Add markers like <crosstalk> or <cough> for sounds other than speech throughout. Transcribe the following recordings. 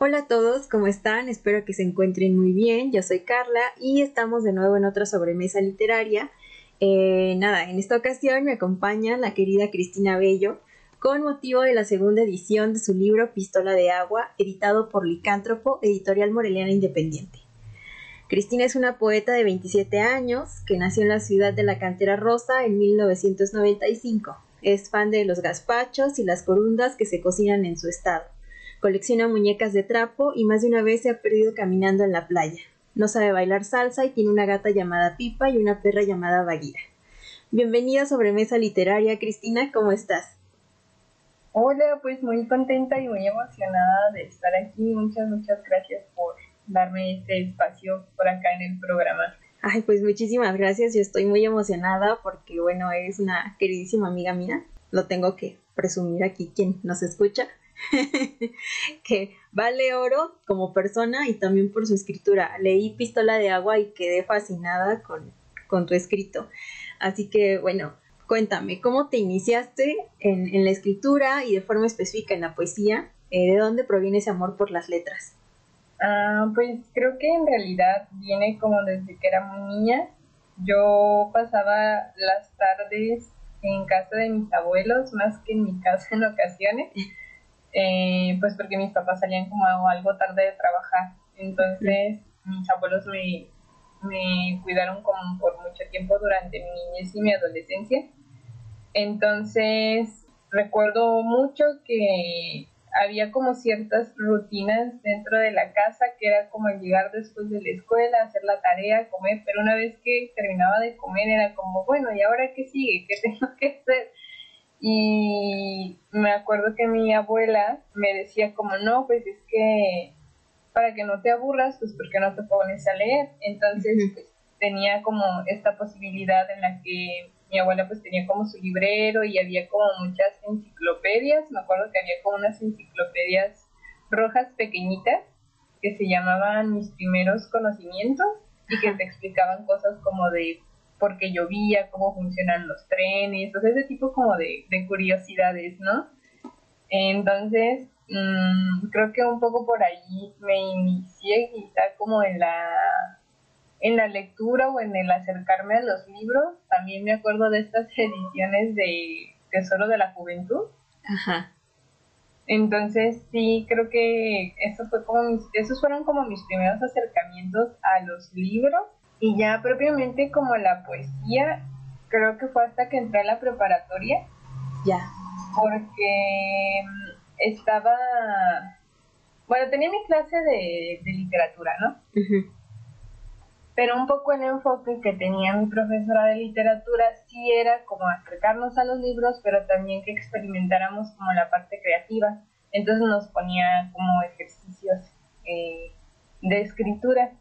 Hola a todos, ¿cómo están? Espero que se encuentren muy bien. Yo soy Carla y estamos de nuevo en otra sobremesa literaria. Eh, nada, en esta ocasión me acompaña la querida Cristina Bello con motivo de la segunda edición de su libro Pistola de Agua, editado por Licántropo, editorial Moreliana Independiente. Cristina es una poeta de 27 años que nació en la ciudad de la Cantera Rosa en 1995. Es fan de los gazpachos y las corundas que se cocinan en su estado. Colecciona muñecas de trapo y más de una vez se ha perdido caminando en la playa. No sabe bailar salsa y tiene una gata llamada Pipa y una perra llamada Baguira. Bienvenida a Sobremesa Literaria, Cristina, ¿cómo estás? Hola, pues muy contenta y muy emocionada de estar aquí. Muchas, muchas gracias por darme este espacio por acá en el programa. Ay, pues muchísimas gracias. Yo estoy muy emocionada porque, bueno, eres una queridísima amiga mía. Lo tengo que presumir aquí quien nos escucha. <laughs> que vale oro como persona y también por su escritura. Leí Pistola de Agua y quedé fascinada con, con tu escrito. Así que bueno, cuéntame, ¿cómo te iniciaste en, en la escritura y de forma específica en la poesía? Eh, ¿De dónde proviene ese amor por las letras? Ah, pues creo que en realidad viene como desde que era muy niña. Yo pasaba las tardes en casa de mis abuelos más que en mi casa en ocasiones. Eh, pues porque mis papás salían como algo tarde de trabajar. Entonces mis abuelos me, me cuidaron como por mucho tiempo durante mi niñez y mi adolescencia. Entonces recuerdo mucho que había como ciertas rutinas dentro de la casa que era como llegar después de la escuela, hacer la tarea, comer, pero una vez que terminaba de comer era como, bueno, ¿y ahora qué sigue? ¿Qué tengo que hacer? Y me acuerdo que mi abuela me decía como, no, pues es que para que no te aburras, pues porque no te pones a leer. Entonces, pues, tenía como esta posibilidad en la que mi abuela pues tenía como su librero y había como muchas enciclopedias. Me acuerdo que había como unas enciclopedias rojas pequeñitas que se llamaban Mis primeros conocimientos y que te explicaban cosas como de porque llovía, cómo funcionan los trenes, o sea, ese tipo como de, curiosidades, ¿no? Entonces, mm, creo que un poco por ahí me inicié quizá como en la, en la lectura o en el acercarme a los libros. También me acuerdo de estas <laughs> ediciones de Tesoro de la Juventud. Ajá. Entonces, sí, creo que eso fue como mis, esos fueron como mis primeros acercamientos a los libros y ya propiamente como la poesía, creo que fue hasta que entré a la preparatoria. Ya. Porque mm, estaba, bueno, tenía mi clase de, literatura, ¿no? Pero un poco el enfoque que tenía mi profesora de literatura sí era como acercarnos a los libros, pero también que experimentáramos como la parte creativa. Entonces nos ponía como ejercicios eh, de escritura.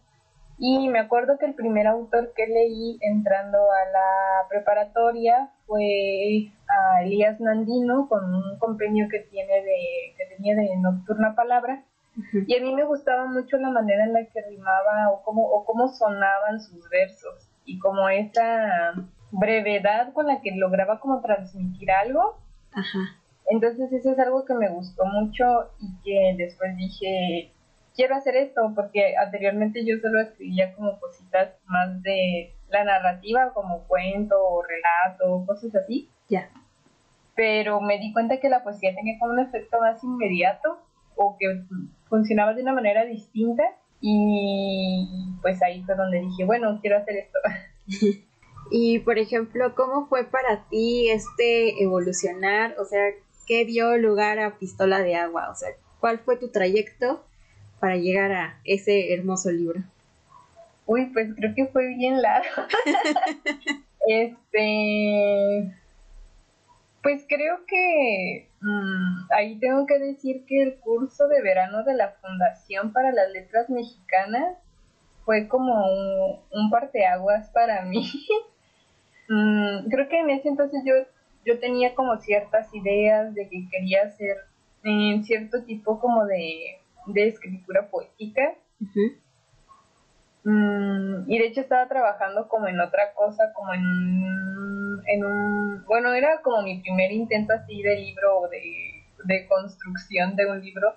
Y me acuerdo que el primer autor que leí entrando a la preparatoria fue a Elías Nandino con un compendio que tiene de que tenía de Nocturna Palabra. Y a mí me gustaba mucho la manera en la que rimaba o cómo, o cómo sonaban sus versos y como esa brevedad con la que lograba como transmitir algo. Entonces eso es algo que me gustó mucho y que después dije, quiero hacer esto porque anteriormente yo solo escribía como cositas más de la narrativa, como cuento o relato, cosas así. Ya. Pero me di cuenta que la poesía tenía como un efecto más inmediato o que funcionaba de una manera distinta y pues ahí fue donde dije, bueno, quiero hacer esto. <laughs> y por ejemplo, ¿cómo fue para ti este evolucionar? O sea, ¿qué dio lugar a Pistola de Agua? O sea, ¿cuál fue tu trayecto para llegar a ese hermoso libro? Uy, pues creo que fue bien largo. <laughs> este, pues creo que mm, ahí tengo que decir que el curso de verano de la Fundación para las Letras Mexicanas fue como un, parteaguas para mí. <laughs> Mm, creo que en ese entonces yo, yo tenía como ciertas ideas de que quería hacer en cierto tipo como de de escritura poética. Mm, y de hecho estaba trabajando como en otra cosa, como en, en un... Bueno, era como mi primer intento así de libro o de, de construcción de un libro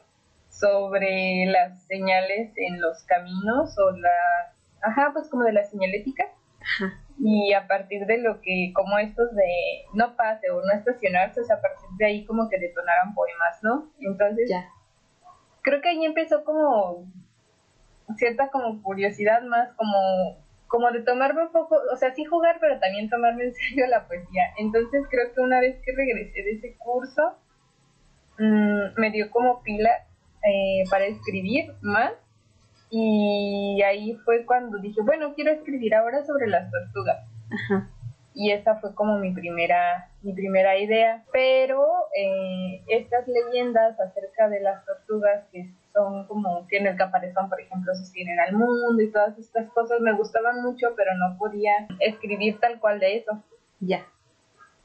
sobre las señales en los caminos o la, ajá, pues como de la señalética. Y a partir de lo que, como estos de no pase o no estacionarse, o sea, a partir de ahí como que detonaran poemas, ¿no? Entonces, ya. Creo que ahí empezó como cierta como curiosidad más como como de tomarme un poco, o sea, sí jugar, pero también tomarme en serio la poesía. Entonces creo que una vez que regresé de ese curso, mmm, me dio como pila eh, para escribir más. Y ahí fue cuando dije, bueno, quiero escribir ahora sobre las tortugas. Y esa fue como mi primera, mi primera idea. Pero eh, estas leyendas acerca de las tortugas que son como que en el caparazón, por ejemplo, sostienen al mundo y todas estas cosas me gustaban mucho, pero no podía escribir tal cual de eso. Ya.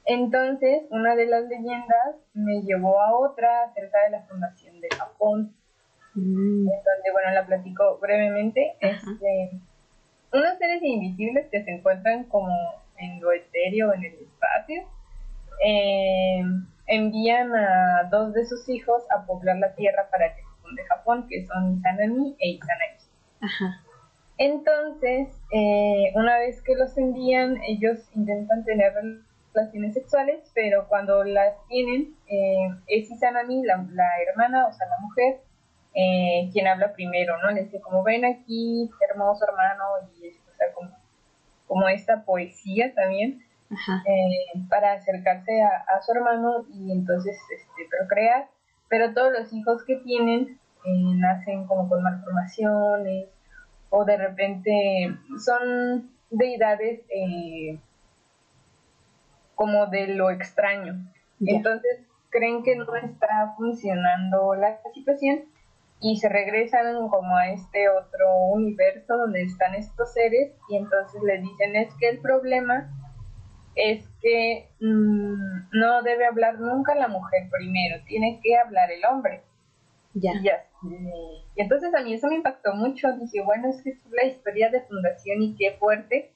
Entonces, una de las leyendas me llevó a otra acerca de la fundación de Japón, mm. donde, bueno, la platico brevemente. Este, unos seres invisibles que se encuentran como en lo etéreo, en el espacio, eh, envían a dos de sus hijos a poblar la tierra para que de Japón, que son Izanami e Izanagi. Ajá. Entonces, eh, una vez que los envían, ellos intentan tener relaciones sexuales, pero cuando las tienen, eh, es Izanami, la, hermana, o sea, la mujer, eh, quien habla primero, ¿no? Le dice, como ven aquí, hermoso hermano, y o sea, como, como esta poesía también, para acercarse a, a, su hermano y entonces este, procrear. Pero todos los hijos que tienen eh, nacen como con malformaciones o de repente son deidades eh, como de lo extraño. Entonces creen que no está funcionando la situación y se regresan como a este otro universo donde están estos seres y entonces le dicen es que el problema es que mm, no debe hablar nunca la mujer primero, tiene que hablar el hombre. Ya. Y, entonces a mí eso me impactó mucho. Dije, bueno, es que es la historia de fundación y qué fuerte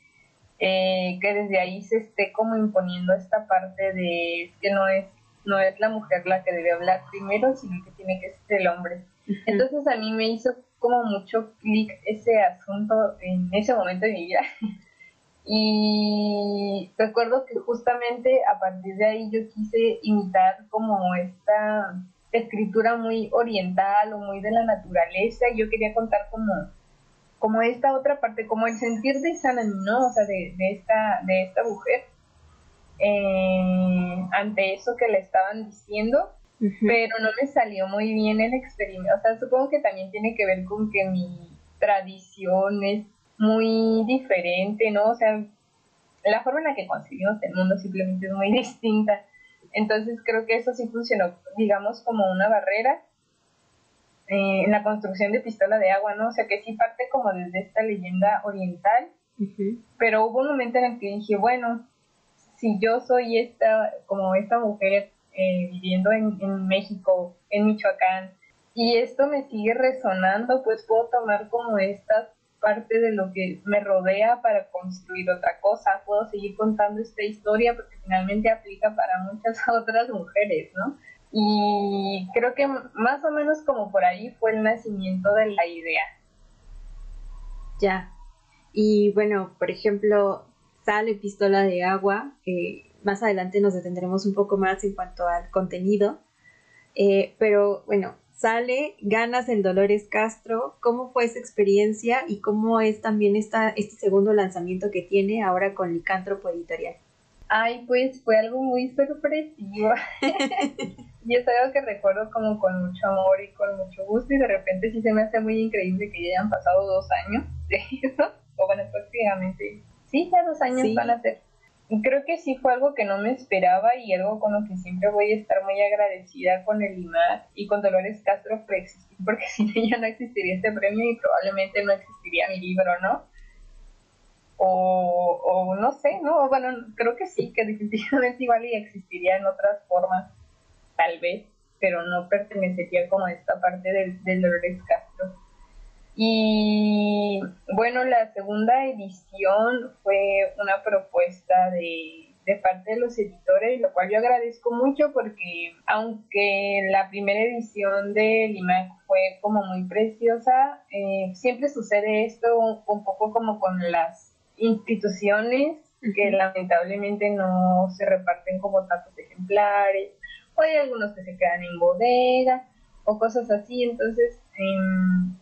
eh, que desde ahí se esté como imponiendo esta parte de que no es no es la mujer la que debe hablar primero, sino que tiene que ser el hombre. Entonces a mí me hizo como mucho clic ese asunto en ese momento de mi vida. <laughs> Y recuerdo que justamente a partir de ahí yo quise imitar como esta escritura muy oriental o muy de la naturaleza. Yo quería contar como, como esta otra parte, como el sentir de Sanami, ¿no? O sea, de, esta, de esta mujer eh, ante eso que le estaban diciendo. Pero no me salió muy bien el experimento. O sea, supongo que también tiene que ver con que mi tradición es muy diferente, ¿no? O sea, la forma en la que concebimos el mundo simplemente es muy <laughs> distinta. Entonces creo que eso sí funcionó, digamos, como una barrera eh, en la construcción de pistola de agua, ¿no? O sea, que sí parte como desde esta leyenda oriental, pero hubo un momento en el que dije, bueno, si yo soy esta, como esta mujer eh, viviendo en, México, en Michoacán, y esto me sigue resonando, pues puedo tomar como estas parte de lo que me rodea para construir otra cosa. Puedo seguir contando esta historia porque finalmente aplica para muchas <laughs> otras mujeres, ¿no? Y creo que más o menos como por ahí fue el nacimiento de la idea. Ya. Y bueno, por ejemplo, sale Pistola de Agua. Más adelante nos detendremos un poco más en cuanto al contenido. Eh, pero bueno, sale, ganas en Dolores Castro. ¿Cómo fue esa experiencia y cómo es también esta, este segundo lanzamiento que tiene ahora con Licántropo Editorial? Ay, pues fue algo muy sorpresivo. <laughs> y es algo que recuerdo como con mucho amor y con mucho gusto y de repente sí se me hace muy increíble que ya hayan pasado dos años de eso. O bueno, prácticamente, sí, ya dos años van a ser creo que sí fue algo que no me esperaba y algo con lo que siempre voy a estar muy agradecida con el IMAD y con Dolores Castro por existir, <laughs> porque sin ella no existiría este premio y probablemente no existiría mi libro, ¿no? O, o no sé, ¿no? Bueno, creo que sí, que definitivamente igual y existiría en otras formas, tal vez, pero no pertenecería como a esta parte del, del Dolores Castro. Y bueno, la segunda edición fue una propuesta de, de parte de los editores, lo cual yo agradezco mucho porque aunque la primera edición de Limac fue como muy preciosa, eh, siempre sucede esto un, poco como con las instituciones que lamentablemente no se reparten como tantos ejemplares, o hay algunos que se quedan en bodega o cosas así, entonces em,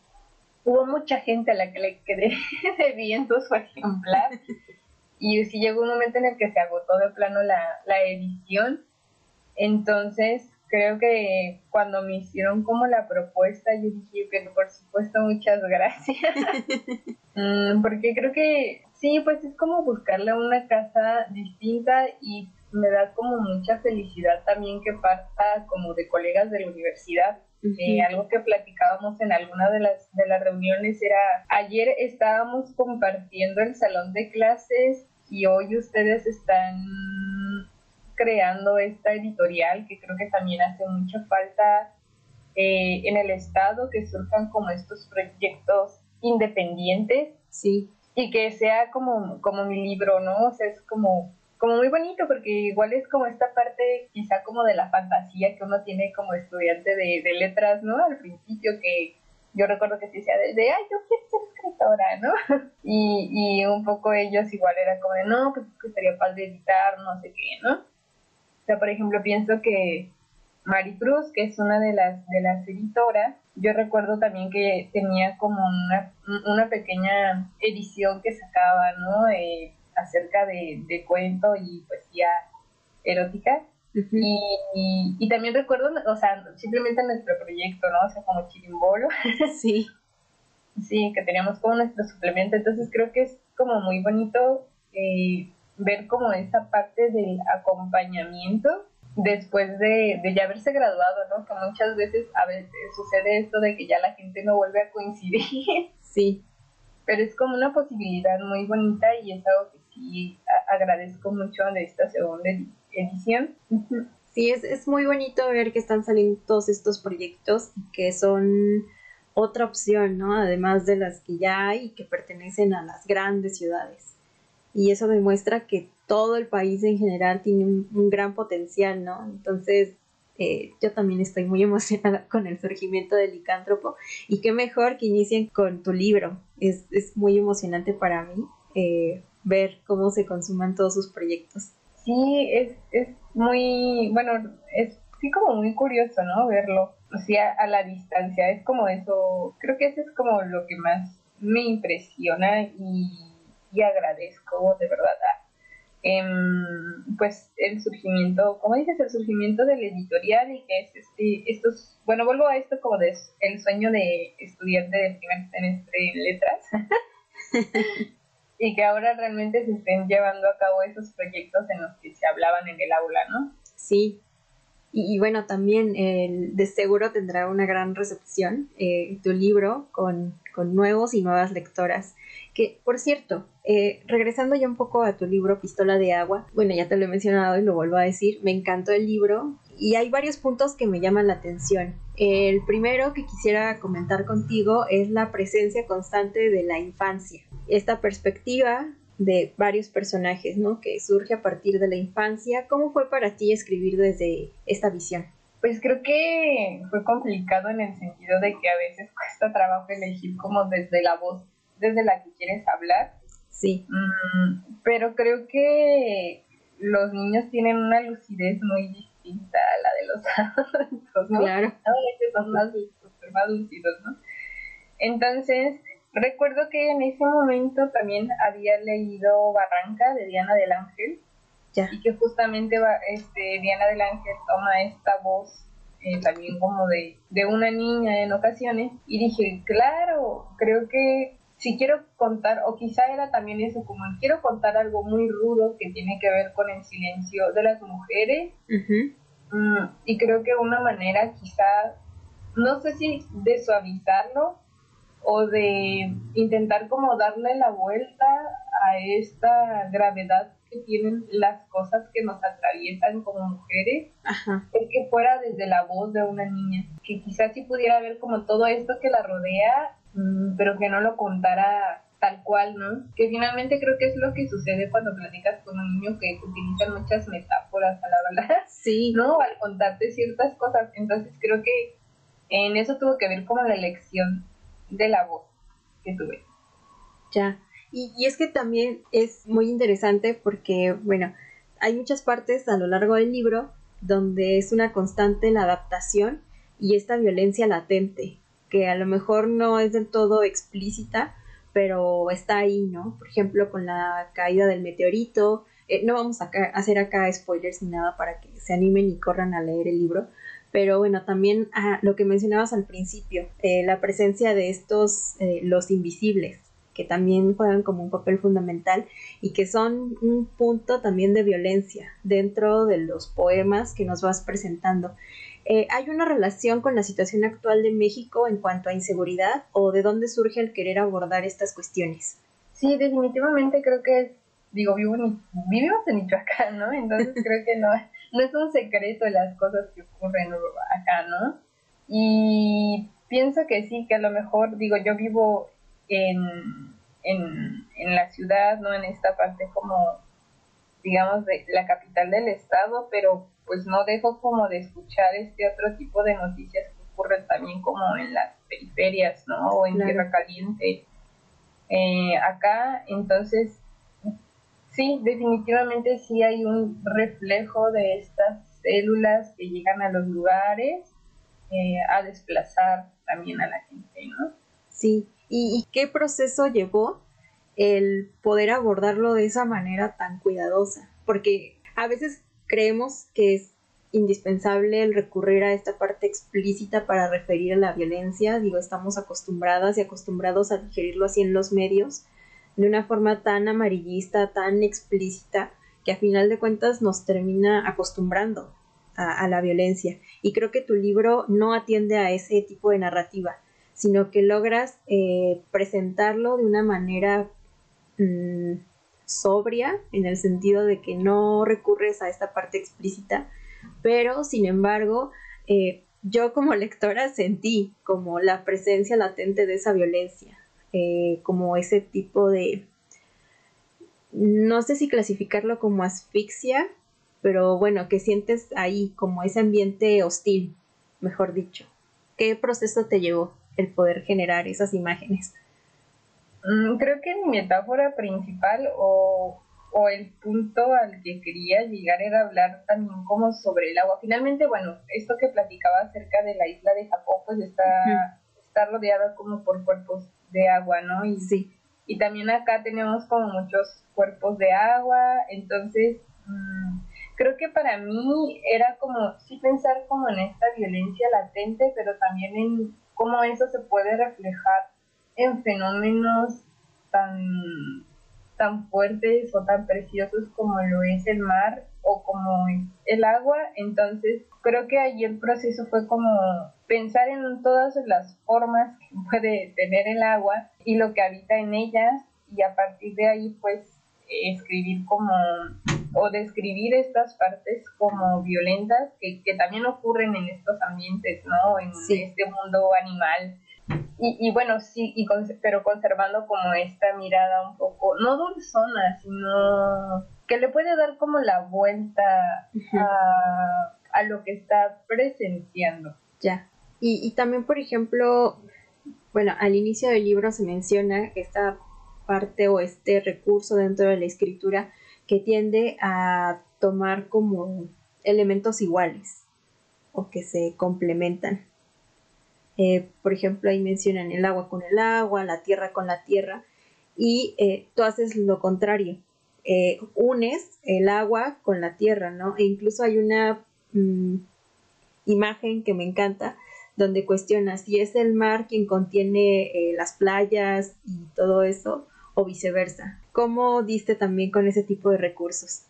hubo mucha gente a la que le quedé <laughs> debiendo su ejemplar y sí llegó un momento en el que se agotó de plano la, la edición. Entonces, creo que cuando me hicieron como la propuesta, yo dije que por supuesto muchas gracias. <laughs> Mm, porque creo que sí, pues es como buscarle una casa distinta y me da como mucha felicidad también que pasa como de colegas de la universidad. Eh, algo que platicábamos en alguna de las, de las reuniones era, ayer estábamos compartiendo el salón de clases y hoy ustedes están creando esta editorial que creo que también hace mucha falta eh, en el estado que surjan como estos proyectos independientes sí. y que sea como como mi libro no o sea es como como muy bonito porque igual es como esta parte quizá como de la fantasía que uno tiene como estudiante de, letras no al principio que yo recuerdo que se decía de, ay, yo quiero ser escritora, ¿no? <laughs> Y, y un poco ellos igual era como de, no, pues que sería padre editar, no sé qué, ¿no? O sea, por ejemplo, pienso que Maricruz, que es una de las, de las editoras, yo recuerdo también que tenía como una, una pequeña edición que sacaba, ¿no? Eh, acerca de, de cuento y poesía erótica y, y, también recuerdo, o sea, simplemente nuestro proyecto, ¿no? O sea, como Chirimbolo. <laughs> Sí. sí, que teníamos como nuestro suplemento. Entonces creo que es como muy bonito eh, ver como esa parte del acompañamiento después de, de, ya haberse graduado, ¿no? Que muchas veces a veces sucede esto de que ya la gente no vuelve a coincidir. Sí. Pero es como una posibilidad muy bonita y es algo sí agradezco mucho de esta segunda edición. Sí, es, es muy bonito ver que están saliendo todos estos proyectos que son otra opción, ¿no? Además de las que ya hay y que pertenecen a las grandes ciudades. Y eso demuestra que todo el país en general tiene un, gran potencial, ¿no? Entonces, eh, yo también estoy muy <laughs> emocionada con el surgimiento del licántropo y qué mejor que inicien con tu libro. Es, es muy emocionante para mí eh, ver cómo se consuman todos sus proyectos sí es, es muy, bueno, es sí como muy curioso, ¿no? Verlo, o sea, a la distancia, es como eso, creo que eso es como lo que más me impresiona y, agradezco de verdad. Em, pues el surgimiento, como dices, el surgimiento del editorial y que es este, estos, bueno, vuelvo a esto como de el sueño de estudiante de primer semestre en letras. <laughs> y que ahora realmente se estén llevando a cabo esos proyectos en los que se hablaban en el aula, ¿no? Sí. Y, bueno, también de seguro tendrá una gran recepción eh, tu libro con, con, nuevos y nuevas lectoras. Que, por cierto, eh, regresando ya un poco a tu libro Pistola de Agua, bueno, ya te lo he mencionado y lo vuelvo a decir, me encantó el libro y hay varios puntos que me llaman la atención. El primero que quisiera comentar contigo es la presencia constante de la infancia. Esta perspectiva de varios personajes, ¿no? Que surge a partir de la infancia. ¿Cómo fue para ti escribir desde esta visión? Pues creo que fue complicado en el sentido de que a veces cuesta trabajo elegir como desde la voz, desde la que quieres hablar. Sí. Mm, pero creo que los niños tienen una lucidez muy distinta a la de los <laughs> adultos, ¿no? Claro. son más, más lúcidos, ¿no? Entonces, recuerdo que en ese momento también había leído Barranca de Diana del Ángel. Ya. Y que justamente este, Diana del Ángel toma esta voz eh, también como de, de una niña en ocasiones. Y dije, claro, creo que si quiero contar, o quizá era también eso, como quiero contar algo muy rudo que tiene que ver con el silencio de las mujeres, mm, y creo que una manera quizá, no sé si de suavizarlo o de intentar como darle la vuelta a esta gravedad que tienen las cosas que nos atraviesan como mujeres, es que fuera desde la voz de una niña, que quizás si pudiera ver como todo esto que la rodea pero que no lo contara tal cual, ¿no? Que finalmente creo que es lo que sucede cuando platicas con un niño que utiliza muchas metáforas al hablar, <laughs> sí. ¿no? Al contarte ciertas cosas. Entonces creo que en eso tuvo que ver como la elección de la voz que tuve. Ya. Y, y es que también es muy interesante porque, bueno, hay muchas partes a lo largo del libro donde es una constante la adaptación y esta violencia latente, que a lo mejor no es del todo explícita, pero está ahí, ¿no? Por ejemplo, con la caída del meteorito. Eh, no vamos a hacer acá spoilers ni nada para que se animen y corran a leer el libro. Pero bueno, también ah, lo que mencionabas al principio, eh, la presencia de estos, eh, los invisibles, que también juegan como un papel fundamental y que son un punto también de violencia dentro de los poemas que nos vas presentando. Eh, ¿Hay una relación con la situación actual de México en cuanto a inseguridad o de dónde surge el querer abordar estas cuestiones? Sí, definitivamente creo que, digo, vivimos en Michoacán, ¿no? Entonces <laughs> creo que no, no es un secreto las cosas que ocurren acá, ¿no? Y pienso que sí, que a lo mejor, digo, yo vivo en, en, en la ciudad, ¿no? En esta parte como, digamos, de la capital del estado, pero pues no dejo como de escuchar este otro tipo de noticias que ocurren también como en las periferias, ¿no? O en Tierra Caliente. Eh, acá, entonces, sí, definitivamente sí hay un reflejo de estas células que llegan a los lugares eh, a desplazar también a la gente, ¿no? Sí, ¿Y, ¿y qué proceso llevó el poder abordarlo de esa manera tan cuidadosa? Porque a veces creemos que es indispensable el recurrir a esta parte explícita para referir a la violencia. Digo, estamos acostumbradas y acostumbrados a digerirlo así en los medios, de una forma tan amarillista, tan explícita, que a final de cuentas nos termina acostumbrando a, la violencia. Y creo que tu libro no atiende a ese tipo de narrativa, sino que logras eh, presentarlo de una manera mm, sobria, en el sentido de que no recurres a esta parte explícita, pero sin embargo, eh, yo como lectora sentí como la presencia latente de esa violencia, eh, como ese tipo de, no sé si clasificarlo como asfixia, pero bueno, que sientes ahí como ese ambiente hostil, mejor dicho. ¿Qué proceso te llevó el poder generar esas imágenes? Mm, creo que mi metáfora principal o, o, el punto al que quería llegar era hablar también como sobre el agua. Finalmente, bueno, esto que platicaba acerca de la isla de Japón, pues está, está rodeada como por cuerpos de agua, ¿no? Y, sí. y también acá tenemos como muchos cuerpos de agua, entonces mm, creo que para mí era como sí pensar como en esta violencia latente, pero también en cómo eso se puede reflejar en fenómenos tan, tan fuertes o tan preciosos como lo es el mar o como el agua. Entonces, creo que ahí el proceso fue como pensar en todas las formas que <laughs> puede tener el agua y lo que habita en ellas y a partir de ahí pues escribir como o describir estas partes como violentas que, que también ocurren en estos ambientes, ¿no? En este mundo animal y, y bueno, sí, y pero conservando como esta mirada un poco, no dulzona, sino que le puede dar como la vuelta a, a, lo que está presenciando. Ya. Y, y también, por ejemplo, bueno, al inicio del libro se menciona esta parte o este recurso dentro de la escritura que tiende a tomar como elementos iguales o que se complementan. Eh, por ejemplo, ahí mencionan el agua con el agua, la tierra con la tierra, y eh, tú haces lo contrario. Eh, unes el agua con la tierra, ¿no? E incluso hay una mm, imagen que me encanta donde cuestiona si es el mar quien contiene las playas y todo eso o viceversa. ¿Cómo diste también con ese tipo de recursos?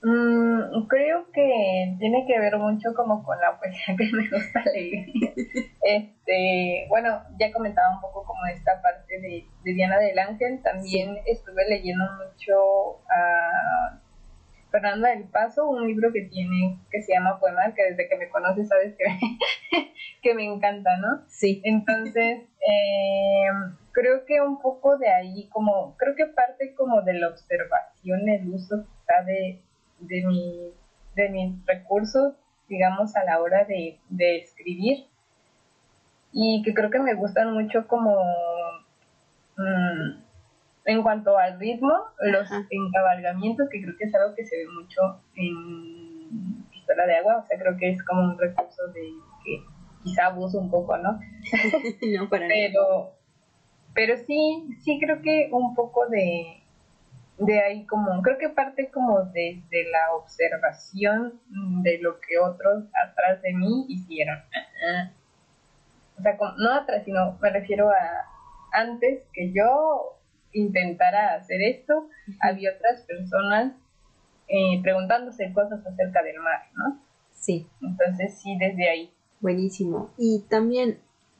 Mm, creo que tiene que ver mucho como con la poesía <laughs> que me gusta leer. este, bueno, ya comentaba un poco como esta parte de, Diana del Ángel. También estuve leyendo mucho a Fernanda del Paso, un libro que tiene que se llama Poema, que desde que me conoces sabes que, <laughs> que me encanta, ¿no? Sí. Entonces, eh, creo que un poco de ahí, como, creo que parte como de la observación, el uso quizá de, de, mi, de mis recursos, digamos, a la hora de, de escribir. Y que creo que me gustan mucho como mm, en cuanto al ritmo, los encabalgamientos, que creo que es algo que se ve mucho en Pistola de Agua, o sea, creo que es como un recurso de que quizá abuso un poco, ¿no? <laughs> no, para pero, pero sí, sí creo que un poco de, de ahí como, creo que parte como desde la observación de lo que otros atrás de mí hicieron. O sea, no atrás, sino me refiero a antes que yo intentara hacer esto, había otras personas eh, preguntándose cosas acerca del mar, ¿no? Sí. Entonces sí, desde ahí. Buenísimo. Y también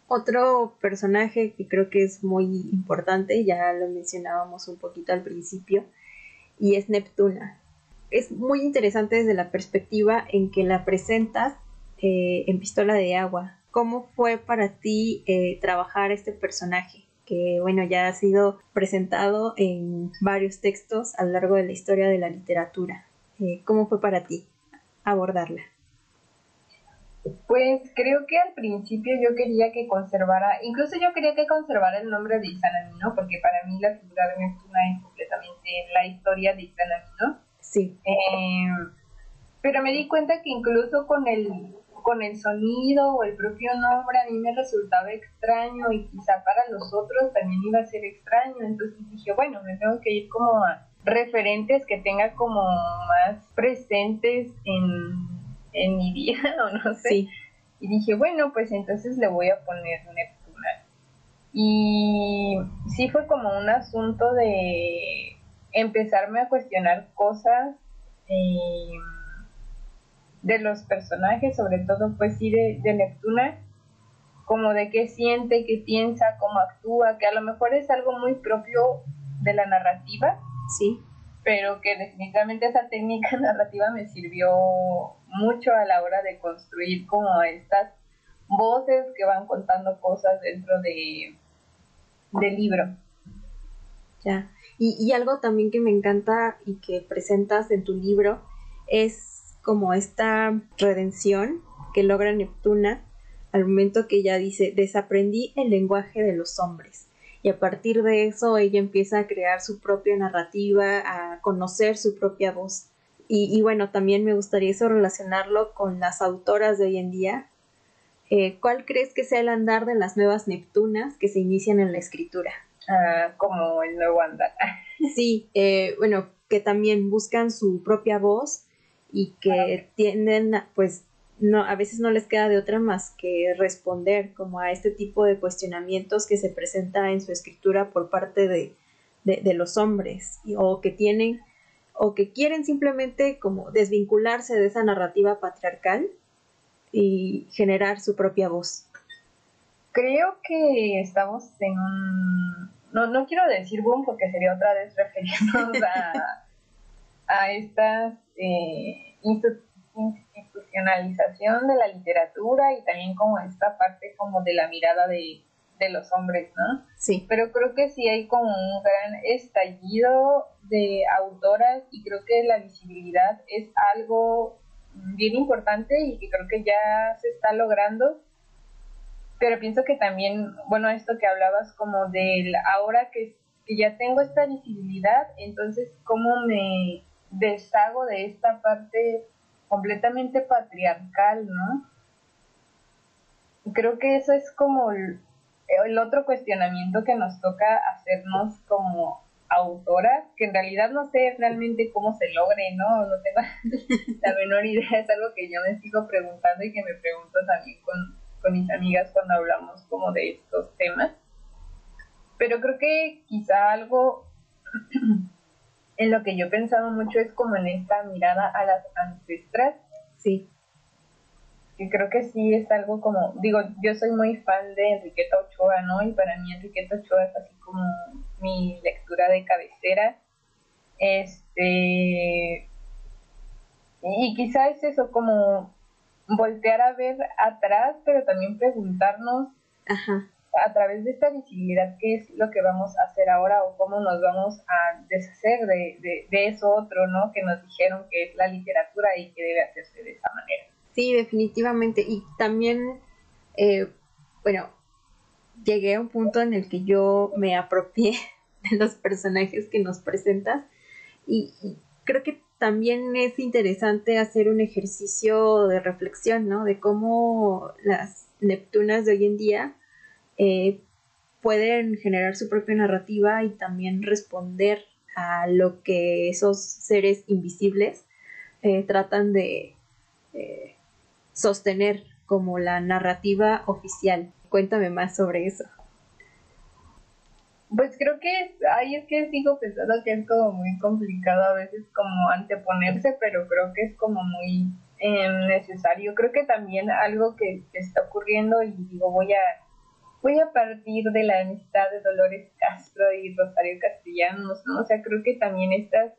otro personaje que creo que es muy importante, ya lo mencionábamos un poquito al principio, y es Neptuna. Es muy interesante desde la perspectiva en que la presentas eh, en Pistola de Agua. ¿Cómo fue para ti eh, trabajar este personaje? que bueno, ya ha sido presentado en varios textos a lo largo de la historia de la literatura. Eh, ¿Cómo fue para ti abordarla? Pues creo que al principio yo quería que conservara, incluso yo quería que conservara el nombre de Izanami, Porque para mí la figura de Neptuna es completamente la historia de Izanami, Sí. Eh, pero me di cuenta que incluso con el con el sonido o el propio nombre a mí me resultaba extraño y quizá para los otros también iba a ser extraño. Entonces dije, bueno, me tengo que ir como a referentes que tenga como más presentes en, en mi vida <laughs> o no sé. Y dije, bueno, pues entonces le voy a poner Neptuna. Y sí fue como un asunto de empezarme a cuestionar cosas. Eh, de los personajes, sobre todo pues sí de, de Neptuna, como de qué siente, qué piensa, cómo actúa, que a lo mejor es algo muy propio de la narrativa. Sí. Pero que definitivamente esa técnica <laughs> narrativa me sirvió mucho a la hora de construir como estas voces que van contando cosas dentro de del libro. Ya. Y, y algo también que me encanta y que presentas en tu libro es como esta redención que logra Neptuna al momento que ella dice, desaprendí el lenguaje de los hombres. Y a partir de eso ella empieza a crear su propia narrativa, a conocer su propia voz. Y, bueno, también me gustaría eso relacionarlo con las autoras de hoy en día. Eh, ¿Cuál crees que sea el andar de las nuevas Neptunas que se inician en la escritura? Ah, como el nuevo andar. <laughs> sí, eh, bueno, que también buscan su propia voz y que tienden, pues, no, a veces no les queda de otra más que responder como a este tipo de cuestionamientos que se presenta en su escritura por parte de, de, los hombres o que tienen o que quieren simplemente como desvincularse de esa narrativa patriarcal y generar su propia voz. Creo que estamos en un... No, no quiero decir boom porque sería otra vez referirnos a, <laughs> a estas eh, institucionalización de la literatura y también como esta parte como de la mirada de, los hombres, ¿no? Sí. Pero creo que sí hay como un gran estallido de autoras y creo que la visibilidad es algo bien importante y que creo que ya se está logrando. Pero pienso que también, bueno, esto que hablabas como del ahora que, que ya tengo esta visibilidad, entonces cómo me deshago de esta parte completamente patriarcal, ¿no? Creo que eso es como el, otro cuestionamiento que nos toca hacernos como autoras, que en realidad no sé realmente cómo se logre, ¿no? No tengo <laughs> la menor idea, es algo que yo me sigo preguntando y que me pregunto también con, con mis amigas cuando hablamos como de estos temas. Pero creo que quizá algo <clears throat> en lo que yo he pensado mucho es como en esta mirada a las ancestras. Sí. Y creo que sí es algo como, digo, yo soy muy fan de Enriqueta Ochoa, ¿no? Y para mí Enriqueta Ochoa es así como mi lectura de cabecera. Este. Y quizá es eso, como voltear a ver atrás, pero también preguntarnos a través de esta visibilidad qué es lo que vamos a hacer ahora o cómo nos vamos a deshacer de, de, eso otro, ¿no? Que nos dijeron que es la literatura y que debe hacerse de esa manera. Sí, definitivamente. Y también, eh, bueno, llegué a un punto en el que yo me apropié <laughs> de los personajes que nos presentas y, creo que también es interesante hacer un ejercicio de reflexión, ¿no? De cómo las Neptunas de hoy en día eh, pueden generar su propia narrativa y también responder a lo que esos seres invisibles eh, tratan de eh, sostener como la narrativa oficial. Cuéntame más sobre eso. Pues creo que ahí es que sigo pensando que es como muy complicado a veces como anteponerse, pero creo que es como muy em, necesario. Creo que también algo que, está ocurriendo y digo voy a voy a partir de la amistad de Dolores Castro y Rosario Castellanos, ¿no? O sea, creo que también estas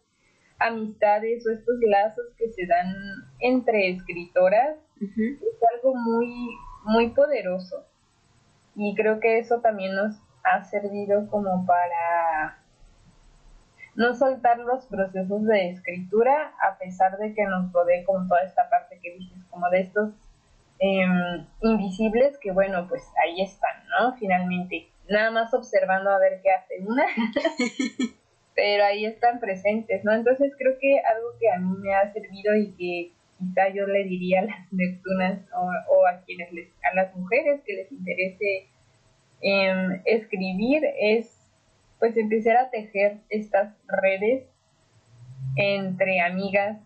amistades o estos lazos que se dan entre escritoras es algo muy muy poderoso y creo que eso también nos ha servido como para no soltar los procesos de escritura a pesar de que nos rodee como toda esta parte que dices, como de estos em, invisibles que bueno, pues ahí están, ¿no? Finalmente, nada más observando a ver qué hace una, <laughs> pero ahí están presentes, ¿no? Entonces creo que algo que a mí me ha servido y que quizá yo le diría a las Neptunas o, a quienes les, a las mujeres que les interese em, escribir es pues empezar a tejer estas redes entre amigas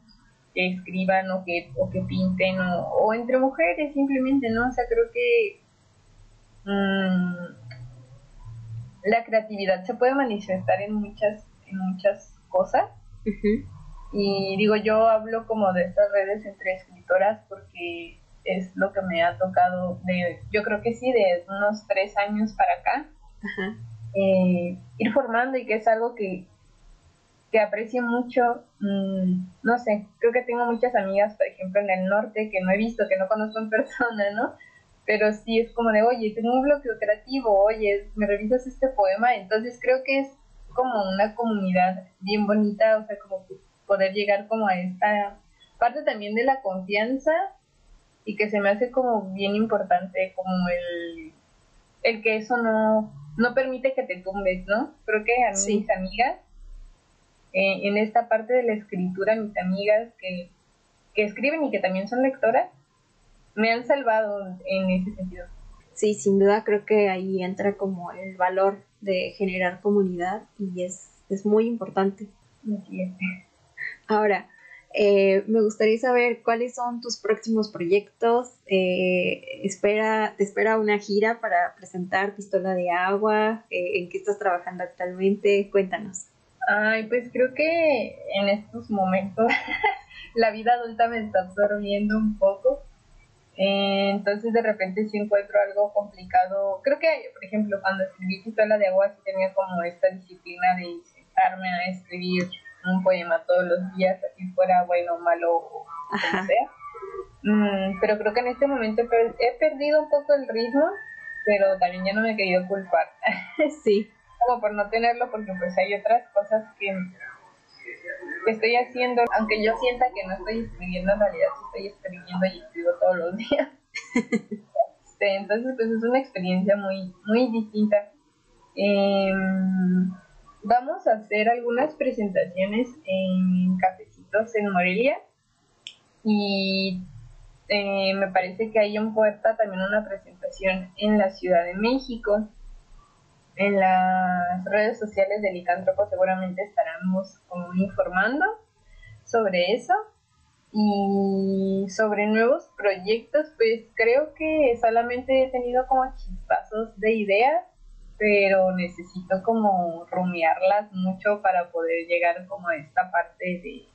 que escriban o que, o que pinten o, entre mujeres simplemente, ¿no? O sea, creo que mm, la creatividad se puede manifestar en muchas, en muchas cosas. Y digo, yo hablo como de estas redes entre escritoras porque es lo que me ha tocado de, yo creo que sí, de unos tres años para acá, eh, ir formando y que es algo que, que aprecio mucho, mm, no sé, creo que tengo muchas amigas, por ejemplo, en el norte que no he visto, que no conozco en <laughs> persona, ¿no? Pero sí es como de, oye, tengo un bloqueo creativo, oye, me revisas este poema, entonces creo que es como una comunidad bien bonita, o sea, como poder llegar como a esta parte también de la confianza y que se me hace como bien importante como el, el que eso no, no permite que te tumbes, ¿no? Creo que a mis amigas, eh, en esta parte de la escritura, mis amigas que, que escriben y que también son lectoras, me han salvado en ese sentido. Sí, sin duda creo que ahí entra como el valor de generar comunidad y es, es muy importante. Ahora, eh, me gustaría saber cuáles son tus próximos proyectos. Eh, espera, ¿Te espera una gira para presentar Pistola de Agua? Eh, ¿En qué estás trabajando actualmente? Cuéntanos. Ay, pues creo que en estos momentos <laughs> la vida adulta me está absorbiendo un poco. entonces de repente sí encuentro algo complicado. Creo que, por ejemplo, cuando escribí Pistola de Agua sí tenía como esta disciplina de sentarme a escribir un poema todos los días, así fuera bueno, malo o como sea. Mm, pero creo que en este momento he perdido un poco el ritmo, pero también ya no me he querido culpar. <laughs> sí. Como por no tenerlo, porque pues hay otras cosas que, estoy haciendo, aunque yo sienta que no estoy escribiendo, en realidad estoy escribiendo y escribo todos los <laughs> días. Este, entonces pues es una experiencia muy, muy distinta. Eh, vamos a hacer algunas presentaciones en cafecitos en Morelia y eh, me parece que hay en puerta también una presentación en la Ciudad de México. En las redes sociales de Licántropo seguramente estaremos informando sobre eso. Y sobre nuevos proyectos, pues creo que solamente he tenido como chispazos de ideas pero necesito como rumiarlas mucho para poder llegar como a esta parte de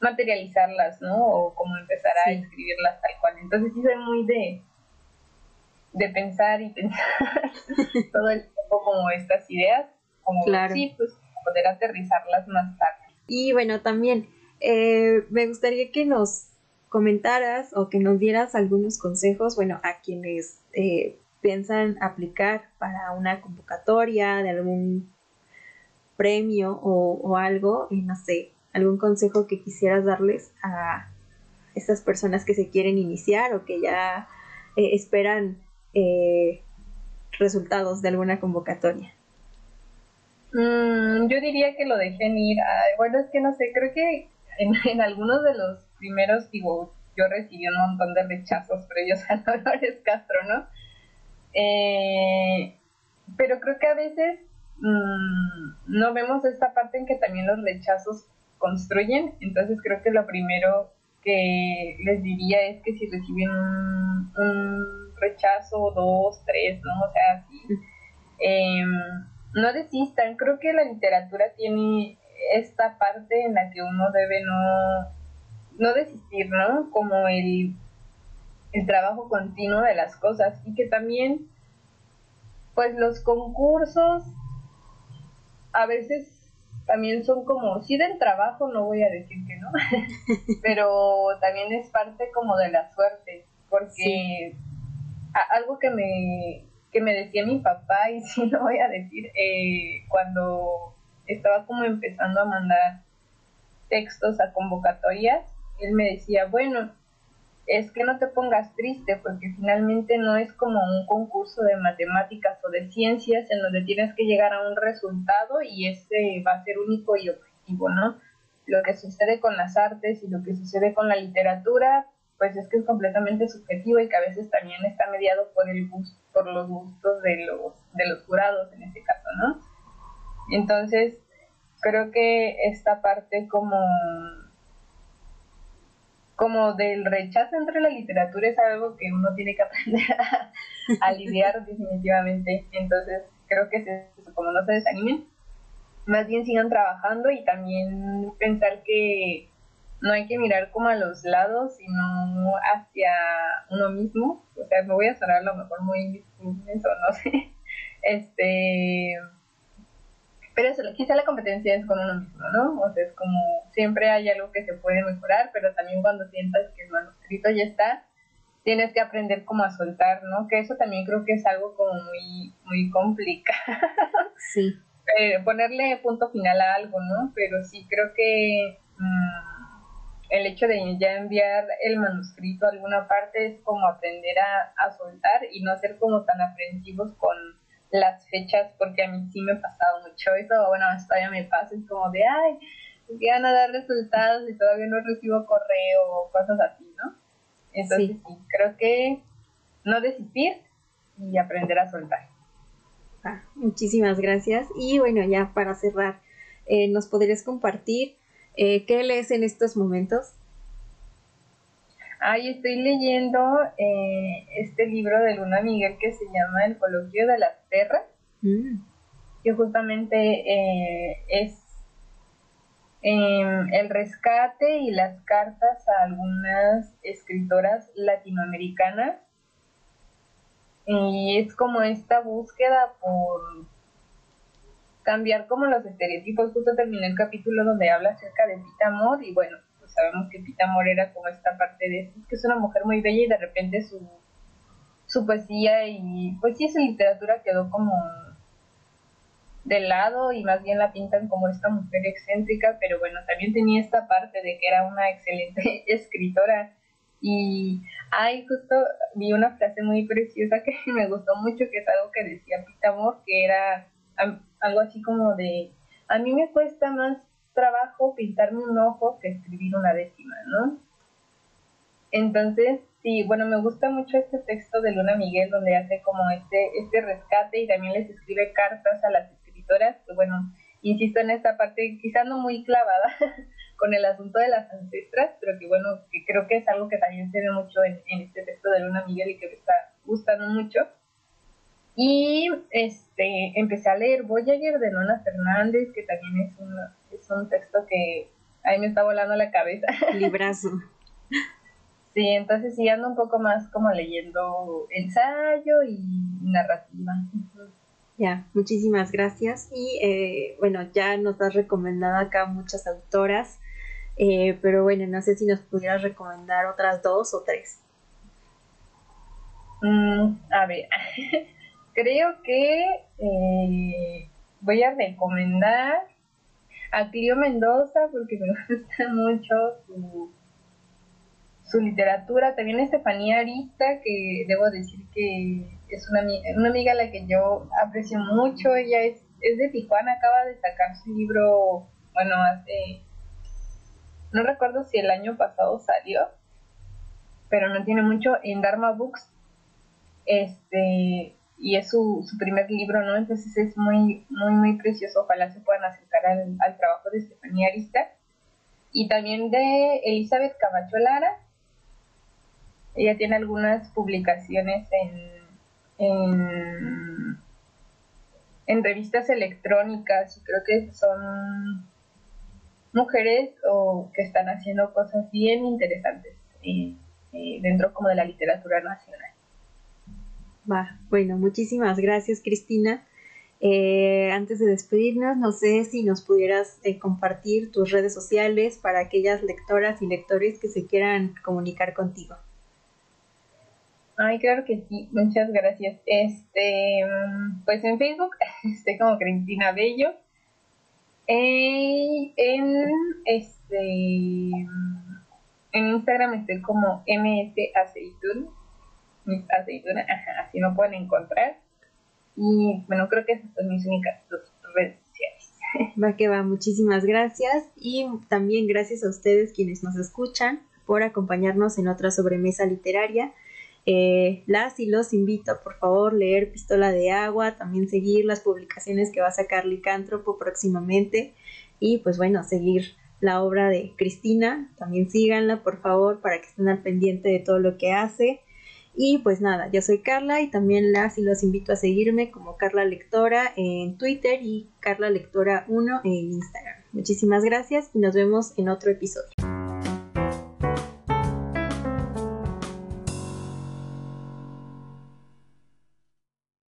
materializarlas, ¿no? O como empezar a escribirlas tal cual. Entonces sí soy muy de, de pensar y <laughs> pensar todo el tiempo como estas ideas, como sí, pues poder aterrizarlas más tarde. Y bueno, también eh, me gustaría que nos comentaras o que nos dieras algunos consejos, bueno, a quienes eh, piensan aplicar para una convocatoria de algún premio o, algo, y no sé, algún consejo que quisieras darles a estas personas que se quieren iniciar o que ya eh, esperan eh, resultados de alguna convocatoria. Mm, yo diría que lo dejen ir. bueno, es que no sé, creo que en, <laughs> en, algunos de los primeros, digo, yo recibí un montón de rechazos previos <laughs> a Dolores Castro, ¿no? Eh, pero creo que a veces mm, no vemos esta parte en que también los rechazos construyen, entonces creo que lo primero que les diría es que si reciben un, rechazo, dos, tres, ¿no? O sea, así, em, no desistan, creo que la literatura tiene esta parte en la que uno debe no, no desistir, ¿no? Como el el trabajo continuo de las cosas y que también pues los concursos a veces también son como, sí del trabajo, no voy a decir que no, <laughs> pero también es parte como de la suerte, porque algo que me, que me decía mi papá, y <laughs> sí no voy a decir, eh, cuando estaba como empezando a mandar textos a convocatorias, él me decía, bueno, es que no te pongas triste porque finalmente no es como un concurso de matemáticas o de ciencias en donde tienes que llegar a un resultado y ese va a ser único y objetivo, ¿no? Lo que sucede con las artes y lo que sucede con la literatura, pues es que es completamente subjetivo y que a veces también está mediado por el gusto, por los gustos de los, de los jurados en ese caso, ¿no? Entonces, creo que esta parte como como del rechazo entre la literatura es algo que uno tiene que aprender <laughs> a, lidiar <laughs> definitivamente. Entonces, creo que es eso, como no se desanimen, más bien sigan trabajando y también pensar que no hay que mirar como a los lados, sino hacia uno mismo. O sea, me voy a sonar a lo mejor muy eso, no <laughs> sé. Este pero eso, quizá la competencia es con uno mismo, ¿no? O sea, es como siempre hay algo que se puede mejorar, pero también cuando sientas que el manuscrito ya está, tienes que aprender como a soltar, ¿no? Que eso también creo que es algo como muy, muy complicado. Sí. Eh, ponerle punto final a algo, ¿no? Pero sí creo que el hecho de ya enviar el manuscrito a alguna parte es como aprender a, a soltar y no ser como tan aprensivos con las fechas, porque a mí sí me ha pasado mucho eso, bueno, todavía me pasa, es como de, ay, van a dar resultados y todavía no recibo correo o cosas así, ¿no? Entonces sí, creo que no desistir y aprender a soltar. Ah, muchísimas gracias. Y bueno, ya para cerrar, eh, ¿nos podrías compartir eh, qué lees en estos momentos? Ay, estoy leyendo eh, este libro de Luna Miguel que se llama El coloquio de las perras, mm. que justamente eh, es em, el rescate y las cartas a algunas escritoras latinoamericanas. Y es como esta búsqueda por cambiar como los estereotipos. Justo terminé el capítulo donde habla acerca de Pita Amor y bueno, sabemos que Pita Morera como esta parte de que es una mujer muy bella y de repente su, su poesía y pues sí esa literatura quedó como de lado y más bien la pintan como esta mujer excéntrica, pero bueno, también tenía esta parte de que era una excelente <laughs> escritora y ay, justo vi una frase muy preciosa que <laughs> me gustó mucho, que es algo que decía Pita Amor, que era algo así como de, a mí me cuesta más trabajo pintarme un ojo que escribir una décima, ¿no? Entonces, sí, bueno, me gusta mucho este texto de Luna Miguel donde hace como este, este rescate y también les escribe cartas a las escritoras, que bueno, insisto en esta parte, quizá no muy clavada <laughs> con el asunto de las ancestras, pero que bueno, que creo que es algo que también se ve mucho en, en este texto de Luna Miguel y que me está gustando mucho. Y este, empecé a leer Voyager de Nona Fernández, que también es, es un texto que a mí me está volando la cabeza. <laughs> Librazo. Sí, entonces sí ando un poco más como leyendo ensayo y narrativa. Ya, muchísimas gracias. Y eh, bueno, ya nos has recomendado acá muchas autoras, eh, pero bueno, no sé si nos pudieras recomendar otras dos o tres. Mm, a ver, <laughs> creo que eh, voy a recomendar a Clio Mendoza porque me <laughs> gusta mucho su, su literatura. También Estefanía Arista, que debo decir que es una, una amiga a la que yo aprecio mucho. Ella es, es de Tijuana, acaba de sacar su libro, bueno, hace, no recuerdo si el año pasado salió, pero no tiene mucho, en Dharma Books. Este, y es su, su primer libro, ¿no? Entonces es muy, muy, muy precioso. Ojalá se puedan acercar al, al trabajo de Estefanía Arista. Y también de Elizabeth Camacho Lara. Ella tiene algunas publicaciones en, en, revistas electrónicas y creo que son mujeres o que están haciendo cosas bien interesantes eh, eh, dentro como de la literatura nacional. Va, bueno, muchísimas gracias Cristina. Eh, antes de despedirnos, no sé si nos pudieras eh, compartir tus redes sociales para aquellas lectoras y lectores que se quieran comunicar contigo. Ay, claro que sí, muchas gracias. Este, pues en Facebook <laughs> estoy como Cristina Bello. Eh, en este en Instagram estoy como MS Aceitun mis aceitunas, así me pueden encontrar. Y bueno, creo que esas son mis únicas redes sociales. <laughs> Va que va, muchísimas gracias y también gracias a ustedes quienes nos escuchan por acompañarnos en otra sobremesa literaria. Eh, las y los invito por favor leer Pistola de Agua, también seguir las publicaciones que va a sacar Licántropo próximamente y pues bueno, seguir la obra de Cristina, también síganla por favor para que estén al pendiente de todo lo que hace. Y pues nada, yo soy Carla y también las y los invito a seguirme como Carla Lectora en Twitter y Carla Lectora 1 en Instagram. Muchísimas gracias y nos vemos en otro episodio.